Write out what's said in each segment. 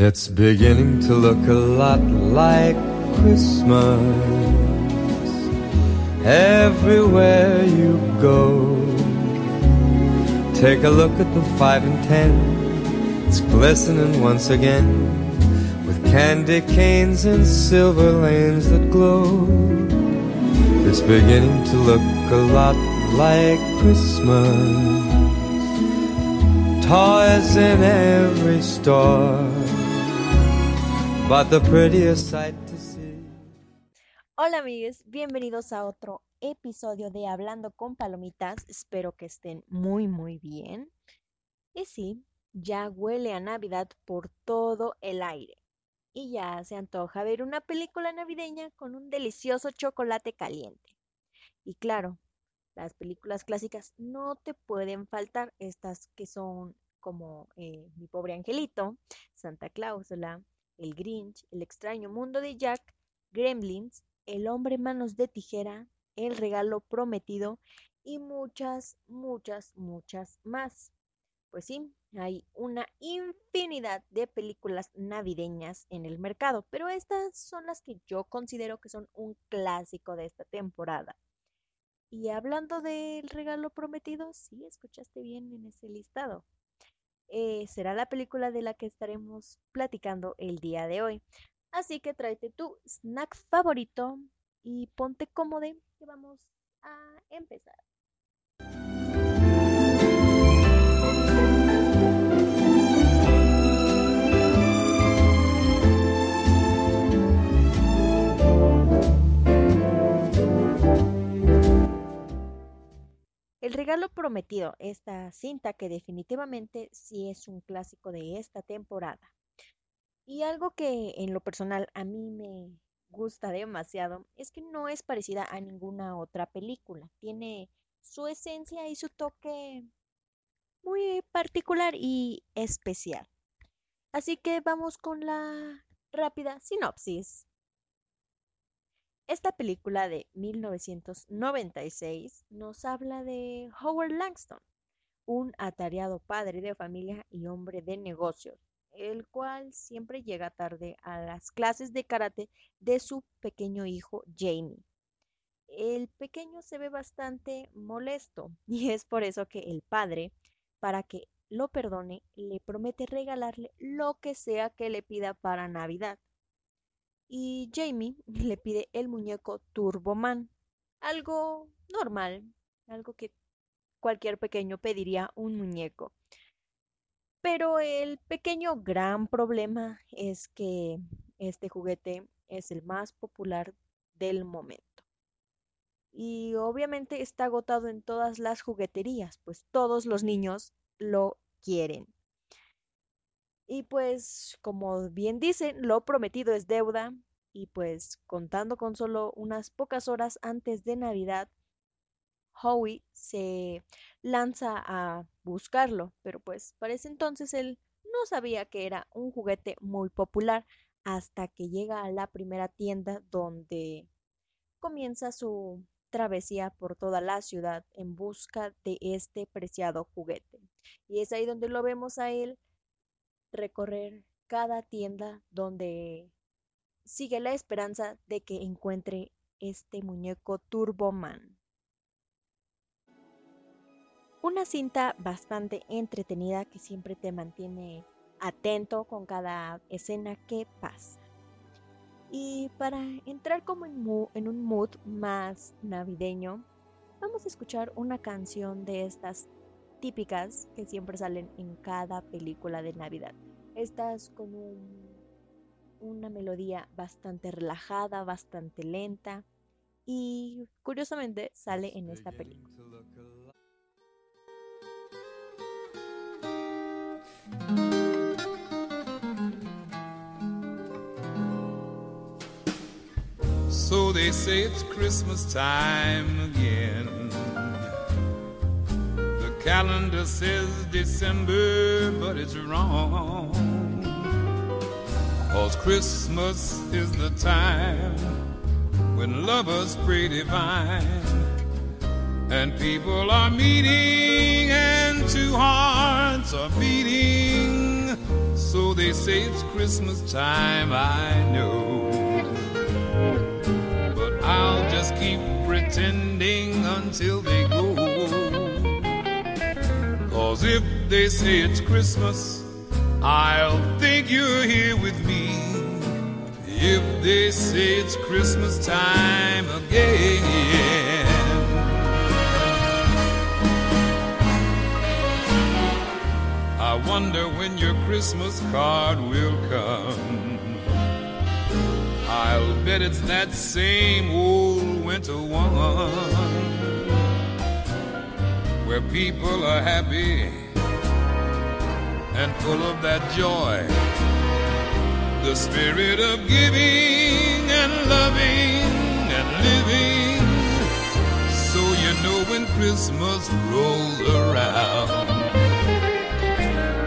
It's beginning to look a lot like Christmas everywhere you go. Take a look at the five and ten, it's glistening once again with candy canes and silver lanes that glow. It's beginning to look a lot like Christmas. Toys in every store but the prettiest sight to see. Hola amigos, bienvenidos a otro episodio de Hablando con Palomitas. Espero que estén muy muy bien. Y sí, ya huele a Navidad por todo el aire. Y ya se antoja ver una película navideña con un delicioso chocolate caliente. Y claro, las películas clásicas no te pueden faltar, estas que son como eh, Mi pobre angelito, Santa Clausula, el Grinch, El extraño mundo de Jack, Gremlins, El hombre manos de tijera, El regalo prometido y muchas, muchas, muchas más. Pues sí, hay una infinidad de películas navideñas en el mercado, pero estas son las que yo considero que son un clásico de esta temporada. Y hablando del regalo prometido, sí, escuchaste bien en ese listado. Eh, será la película de la que estaremos platicando el día de hoy. Así que tráete tu snack favorito y ponte cómodo que vamos a empezar. Regalo prometido, esta cinta que definitivamente sí es un clásico de esta temporada. Y algo que en lo personal a mí me gusta demasiado es que no es parecida a ninguna otra película. Tiene su esencia y su toque muy particular y especial. Así que vamos con la rápida sinopsis. Esta película de 1996 nos habla de Howard Langston, un atareado padre de familia y hombre de negocios, el cual siempre llega tarde a las clases de karate de su pequeño hijo Jamie. El pequeño se ve bastante molesto y es por eso que el padre, para que lo perdone, le promete regalarle lo que sea que le pida para Navidad y Jamie le pide el muñeco Turboman, algo normal, algo que cualquier pequeño pediría un muñeco. Pero el pequeño gran problema es que este juguete es el más popular del momento. Y obviamente está agotado en todas las jugueterías, pues todos los niños lo quieren. Y pues, como bien dicen, lo prometido es deuda. Y pues, contando con solo unas pocas horas antes de Navidad, Howie se lanza a buscarlo. Pero pues, para ese entonces él no sabía que era un juguete muy popular hasta que llega a la primera tienda donde comienza su travesía por toda la ciudad en busca de este preciado juguete. Y es ahí donde lo vemos a él recorrer cada tienda donde sigue la esperanza de que encuentre este muñeco Turboman. Una cinta bastante entretenida que siempre te mantiene atento con cada escena que pasa. Y para entrar como en, en, un mood más navideño, vamos a escuchar una canción de estas típicas que siempre salen en cada película de Navidad. Estas con una melodía bastante relajada, bastante lenta y curiosamente sale en esta película. So they say it's Christmas time again. Calendar says December, but it's wrong. Cause Christmas is the time when lovers pray divine. And people are meeting and two hearts are beating. So they say it's Christmas time, I know. But I'll just keep pretending until they go. Cause if they say it's Christmas, I'll think you're here with me. If they say it's Christmas time again. I wonder when your Christmas card will come. I'll bet it's that same old winter one where people are happy and full of that joy. The spirit of giving and loving and living. So you know when Christmas rolls around.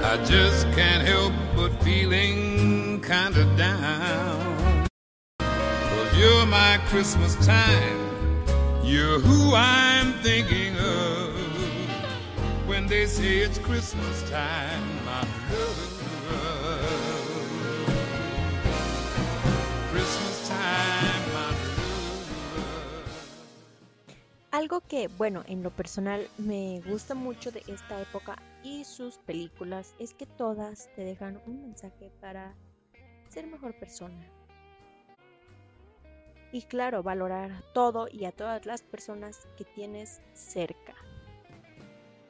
I just can't help but feeling kinda down. Cause you're my Christmas time. You're who I'm thinking of. They say it's Christmas time. Christmas time. Algo que, bueno, en lo personal me gusta mucho de esta época y sus películas es que todas te dejan un mensaje para ser mejor persona. Y claro, valorar todo y a todas las personas que tienes cerca.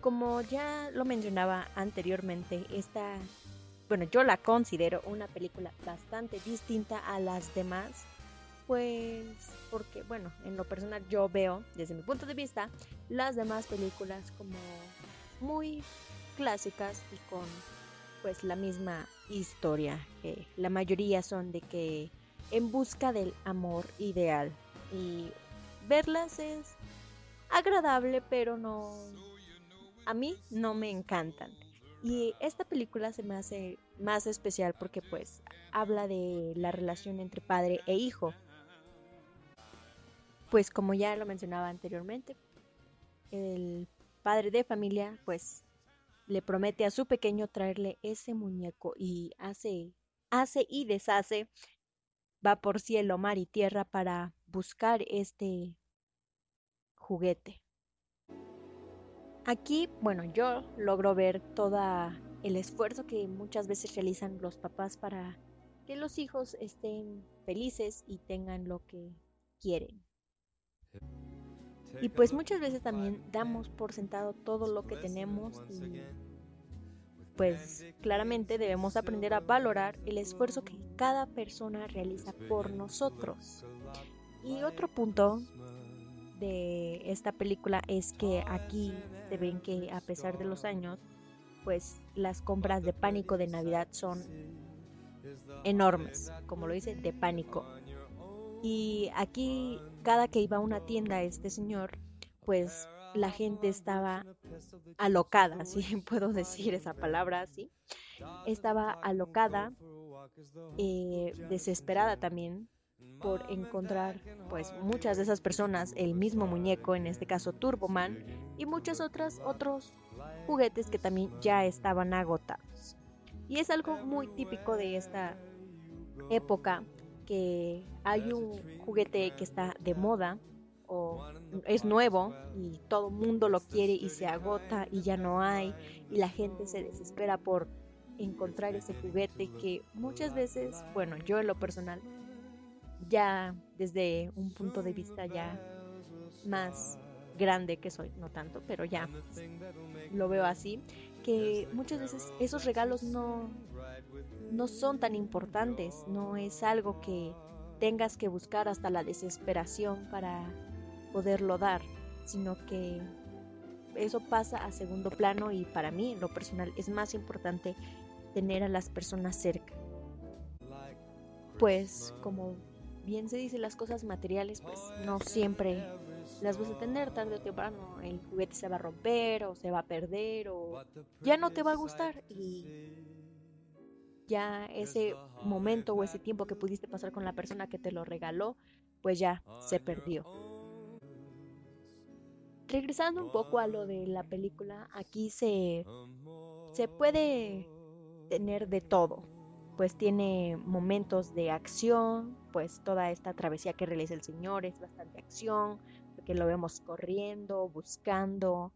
Como ya lo mencionaba anteriormente, esta, bueno, yo la considero una película bastante distinta a las demás, pues porque, bueno, en lo personal yo veo, desde mi punto de vista, las demás películas como muy clásicas y con pues la misma historia. que la mayoría son de que en busca del amor ideal y verlas es agradable, pero no a mí no me encantan. Y esta película se me hace más especial porque pues habla de la relación entre padre e hijo. Pues como ya lo mencionaba anteriormente, el padre de familia pues le promete a su pequeño traerle ese muñeco y hace hace y deshace va por cielo, mar y tierra para buscar este juguete. Aquí, bueno, yo logro ver todo el esfuerzo que muchas veces realizan los papás para que los hijos estén felices y tengan lo que quieren. Y pues muchas veces también damos por sentado todo lo que tenemos y pues claramente debemos aprender a valorar el esfuerzo que cada persona realiza por nosotros. Y otro punto de esta película es que aquí se ven que a pesar de los años, pues las compras de pánico de Navidad son enormes, como lo dice, de pánico. Y aquí cada que iba a una tienda este señor, pues la gente estaba alocada, si puedo decir esa palabra así. Estaba alocada, eh, desesperada también por encontrar pues muchas de esas personas el mismo muñeco, en este caso Turboman, y muchas otras otros juguetes que también ya estaban agotados. Y es algo muy típico de esta época que hay un juguete que está de moda o es nuevo y todo el mundo lo quiere y se agota y ya no hay y la gente se desespera por encontrar ese juguete que muchas veces, bueno, yo en lo personal, ya desde un punto de vista ya más grande que soy, no tanto, pero ya lo veo así, que muchas veces esos regalos no, no son tan importantes, no es algo que tengas que buscar hasta la desesperación para poderlo dar, sino que eso pasa a segundo plano y para mí, lo personal, es más importante tener a las personas cerca. Pues como bien se dice, las cosas materiales, pues no siempre las vas a tener tarde o temprano. El juguete se va a romper o se va a perder o ya no te va a gustar y ya ese momento o ese tiempo que pudiste pasar con la persona que te lo regaló, pues ya se perdió. Regresando un poco a lo de la película, aquí se, se puede tener de todo. Pues tiene momentos de acción, pues toda esta travesía que realiza el Señor es bastante acción, porque lo vemos corriendo, buscando.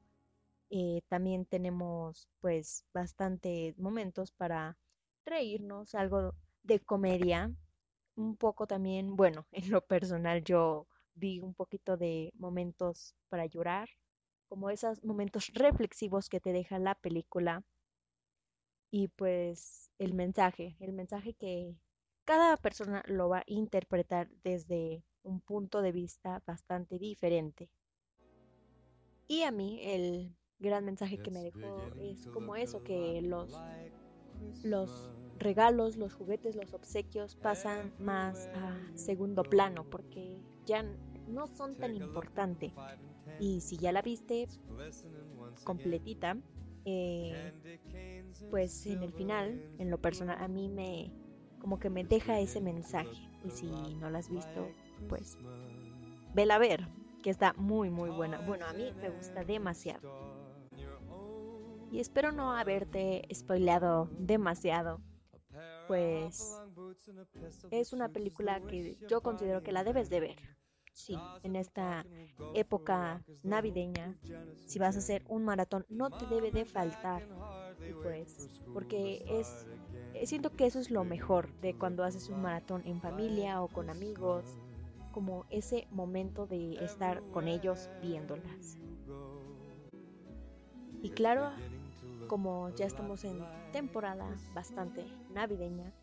Eh, también tenemos pues bastantes momentos para reírnos, algo de comedia, un poco también, bueno, en lo personal yo vi un poquito de momentos para llorar, como esos momentos reflexivos que te deja la película y pues el mensaje, el mensaje que cada persona lo va a interpretar desde un punto de vista bastante diferente. Y a mí el gran mensaje que me dejó es como eso, que los, los regalos, los juguetes, los obsequios pasan más a segundo plano porque ya no son tan importantes. Y si ya la viste completita, eh, pues en el final, en lo personal, a mí me como que me deja ese mensaje. Y si no la has visto, pues vela a ver, que está muy muy buena. Bueno, a mí me gusta demasiado. Y espero no haberte spoileado demasiado. Pues es una película que yo considero que la debes de ver sí, en esta época navideña, si vas a hacer un maratón, no te debe de faltar. Pues, porque es, eh, siento que eso es lo mejor de cuando haces un maratón en familia o con amigos, como ese momento de estar con ellos viéndolas. Y claro, como ya estamos en temporada bastante navideña,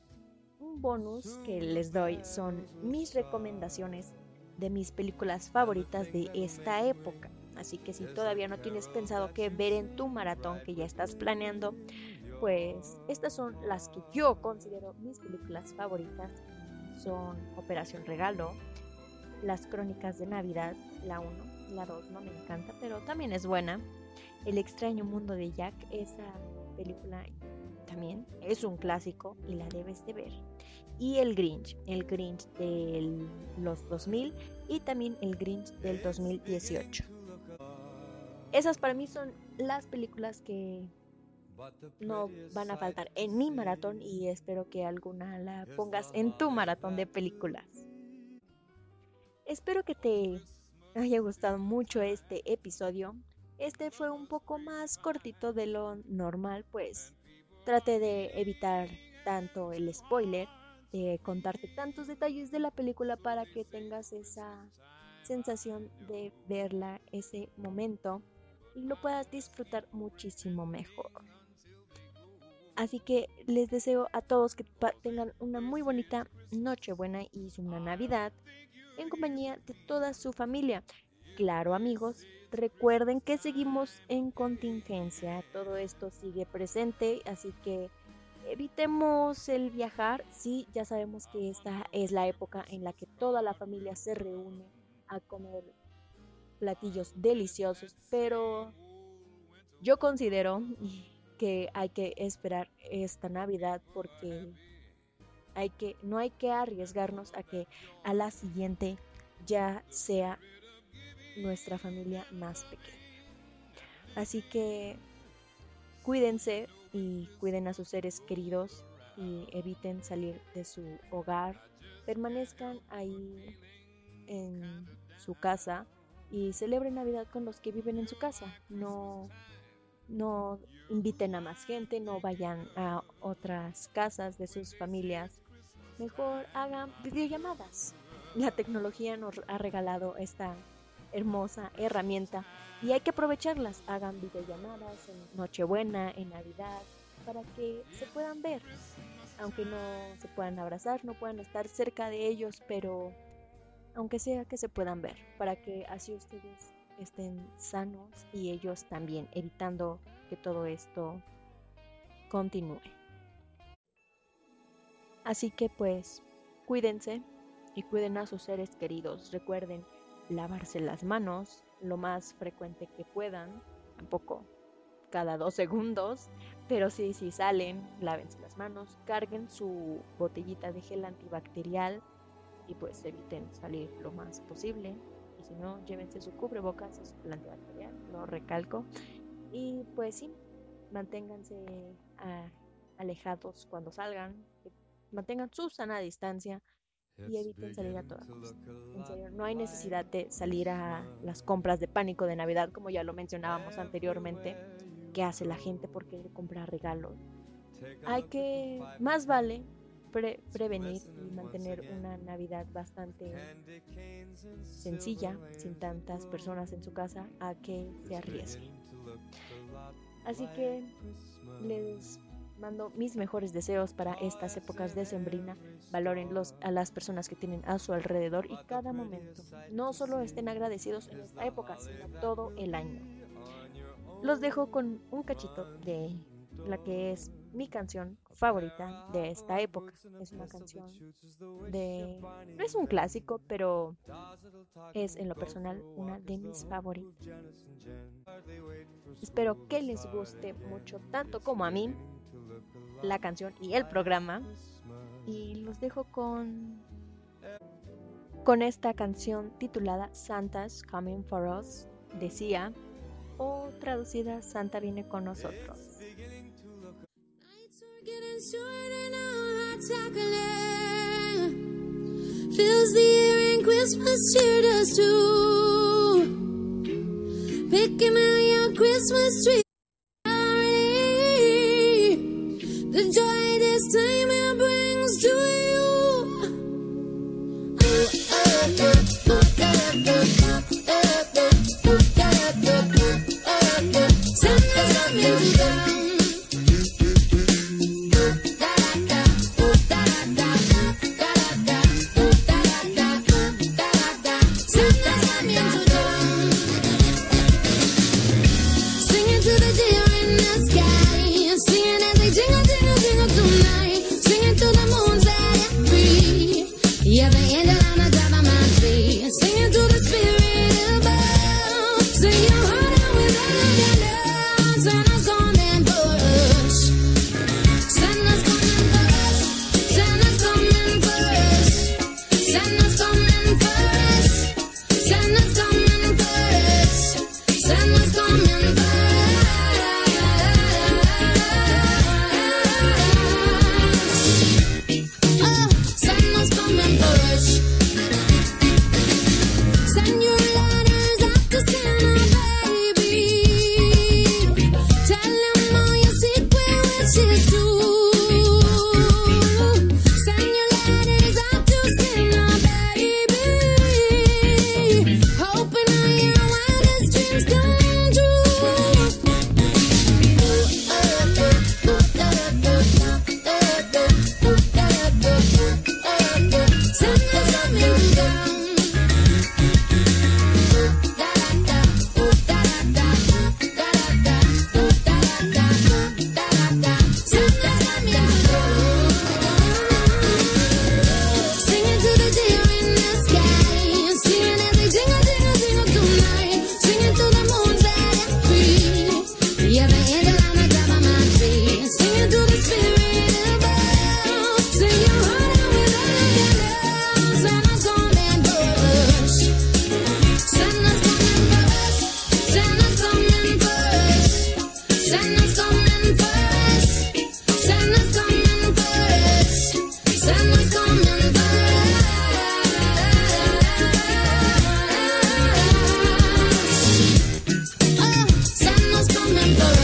un bonus que les doy son mis recomendaciones de mis películas favoritas de esta época. Así que si todavía no tienes pensado qué ver en tu maratón que ya estás planeando, pues estas son las que yo considero mis películas favoritas. Son Operación Regalo, Las Crónicas de Navidad, la 1, la 2 no me encanta, pero también es buena. El extraño mundo de Jack, esa película también es un clásico y la debes de ver y el Grinch, el Grinch de los 2000 y también el Grinch del 2018. Esas para mí son las películas que no van a faltar en mi maratón y espero que alguna la pongas en tu maratón de películas. Espero que te haya gustado mucho este episodio. Este fue un poco más cortito de lo normal, pues traté de evitar tanto el spoiler eh, contarte tantos detalles de la película para que tengas esa sensación de verla, ese momento y lo puedas disfrutar muchísimo mejor. Así que les deseo a todos que tengan una muy bonita Nochebuena y una Navidad en compañía de toda su familia. Claro amigos, recuerden que seguimos en contingencia, todo esto sigue presente, así que evitemos el viajar. Sí, ya sabemos que esta es la época en la que toda la familia se reúne a comer platillos deliciosos, pero yo considero que hay que esperar esta Navidad porque hay que no hay que arriesgarnos a que a la siguiente ya sea nuestra familia más pequeña. Así que cuídense, y cuiden a sus seres queridos y eviten salir de su hogar. Permanezcan ahí en su casa y celebren Navidad con los que viven en su casa. No, no inviten a más gente, no vayan a otras casas de sus familias. Mejor hagan videollamadas. La tecnología nos ha regalado esta hermosa herramienta y hay que aprovecharlas. Hagan videollamadas en Nochebuena, en Navidad, para que se puedan ver. Aunque no se puedan abrazar, no puedan estar cerca de ellos, pero aunque sea que se puedan ver, para que así ustedes estén sanos y ellos también, evitando que todo esto continúe. Así que pues, cuídense y cuiden a sus seres queridos. Recuerden lavarse las manos, lo más frecuente que puedan, tampoco cada dos segundos, pero sí, si salen, lávense las manos, carguen su botellita de gel antibacterial y pues eviten salir lo más posible. Y si no, llévense su cubrebocas, es el antibacterial, lo recalco. Y pues sí, manténganse alejados cuando salgan, mantengan su sana distancia y eviten salir a toda costa. En serio, no hay necesidad de salir a las compras de pánico de Navidad, como ya lo mencionábamos anteriormente, que hace la gente por querer comprar regalos. Hay que, más vale prevenir y mantener una Navidad bastante sencilla, sin tantas personas en su casa, a que se arriesgue. Así que les mando mis mejores deseos para estas épocas de sembrina. Valoren a las personas que tienen a su alrededor y cada momento. No solo estén agradecidos en esta época, sino todo el año. Los dejo con un cachito de la que es mi canción favorita de esta época. Es una canción de... No es un clásico, pero es en lo personal una de mis favoritas. Espero que les guste mucho, tanto como a mí, la canción y el programa. Y los dejo con... Con esta canción titulada Santa's Coming for Us, decía, o traducida Santa viene con nosotros. Fills the air and Christmas cheer does too. Picking out your Christmas tree, Even though